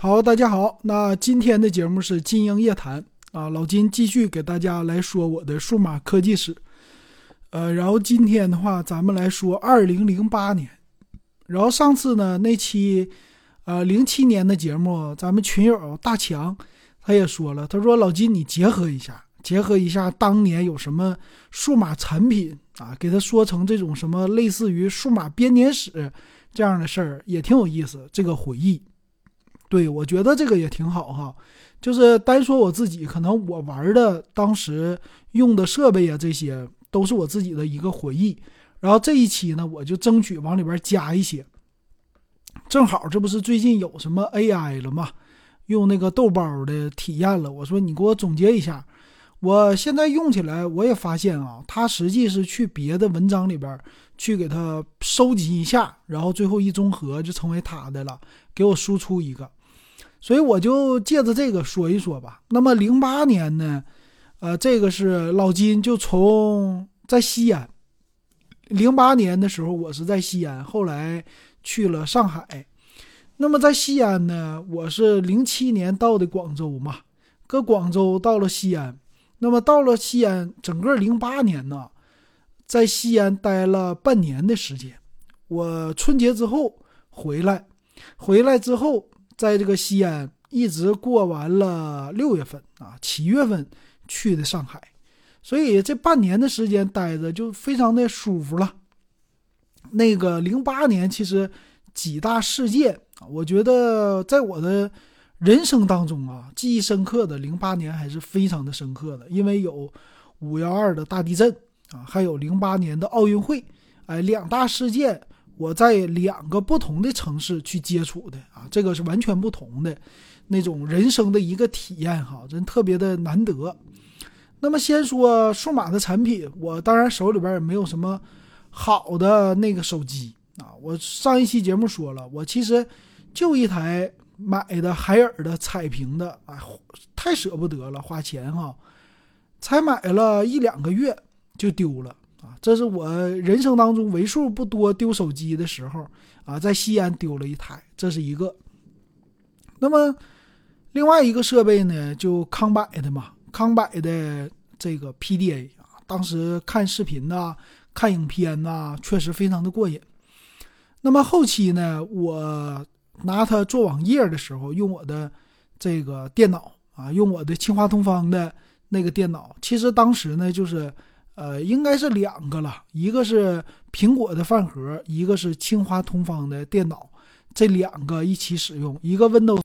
好，大家好，那今天的节目是金鹰夜谈啊，老金继续给大家来说我的数码科技史。呃，然后今天的话，咱们来说二零零八年。然后上次呢那期，呃零七年的节目，咱们群友大强他也说了，他说老金你结合一下，结合一下当年有什么数码产品啊，给他说成这种什么类似于数码编年史这样的事儿，也挺有意思，这个回忆。对，我觉得这个也挺好哈，就是单说我自己，可能我玩的当时用的设备啊，这些都是我自己的一个回忆。然后这一期呢，我就争取往里边加一些。正好这不是最近有什么 AI 了吗？用那个豆包的体验了，我说你给我总结一下。我现在用起来，我也发现啊，它实际是去别的文章里边去给它收集一下，然后最后一综合就成为它的了，给我输出一个。所以我就借着这个说一说吧。那么零八年呢，呃，这个是老金就从在西安，零八年的时候我是在西安，后来去了上海。那么在西安呢，我是零七年到的广州嘛，搁广州到了西安。那么到了西安，整个零八年呢，在西安待了半年的时间。我春节之后回来，回来之后。在这个西安一直过完了六月份啊，七月份去的上海，所以这半年的时间待着就非常的舒服了。那个零八年其实几大事件啊，我觉得在我的人生当中啊，记忆深刻的零八年还是非常的深刻的，因为有五幺二的大地震啊，还有零八年的奥运会，哎，两大事件。我在两个不同的城市去接触的啊，这个是完全不同的那种人生的一个体验哈，真特别的难得。那么先说数码的产品，我当然手里边也没有什么好的那个手机啊。我上一期节目说了，我其实就一台买的海尔的彩屏的，哎，太舍不得了，花钱哈，才买了一两个月就丢了。啊，这是我人生当中为数不多丢手机的时候啊，在西安丢了一台，这是一个。那么另外一个设备呢，就康柏的嘛，康柏的这个 PDA 啊，当时看视频呐、看影片呐，确实非常的过瘾。那么后期呢，我拿它做网页的时候，用我的这个电脑啊，用我的清华同方的那个电脑，其实当时呢，就是。呃，应该是两个了，一个是苹果的饭盒，一个是清华同方的电脑，这两个一起使用，一个 Windows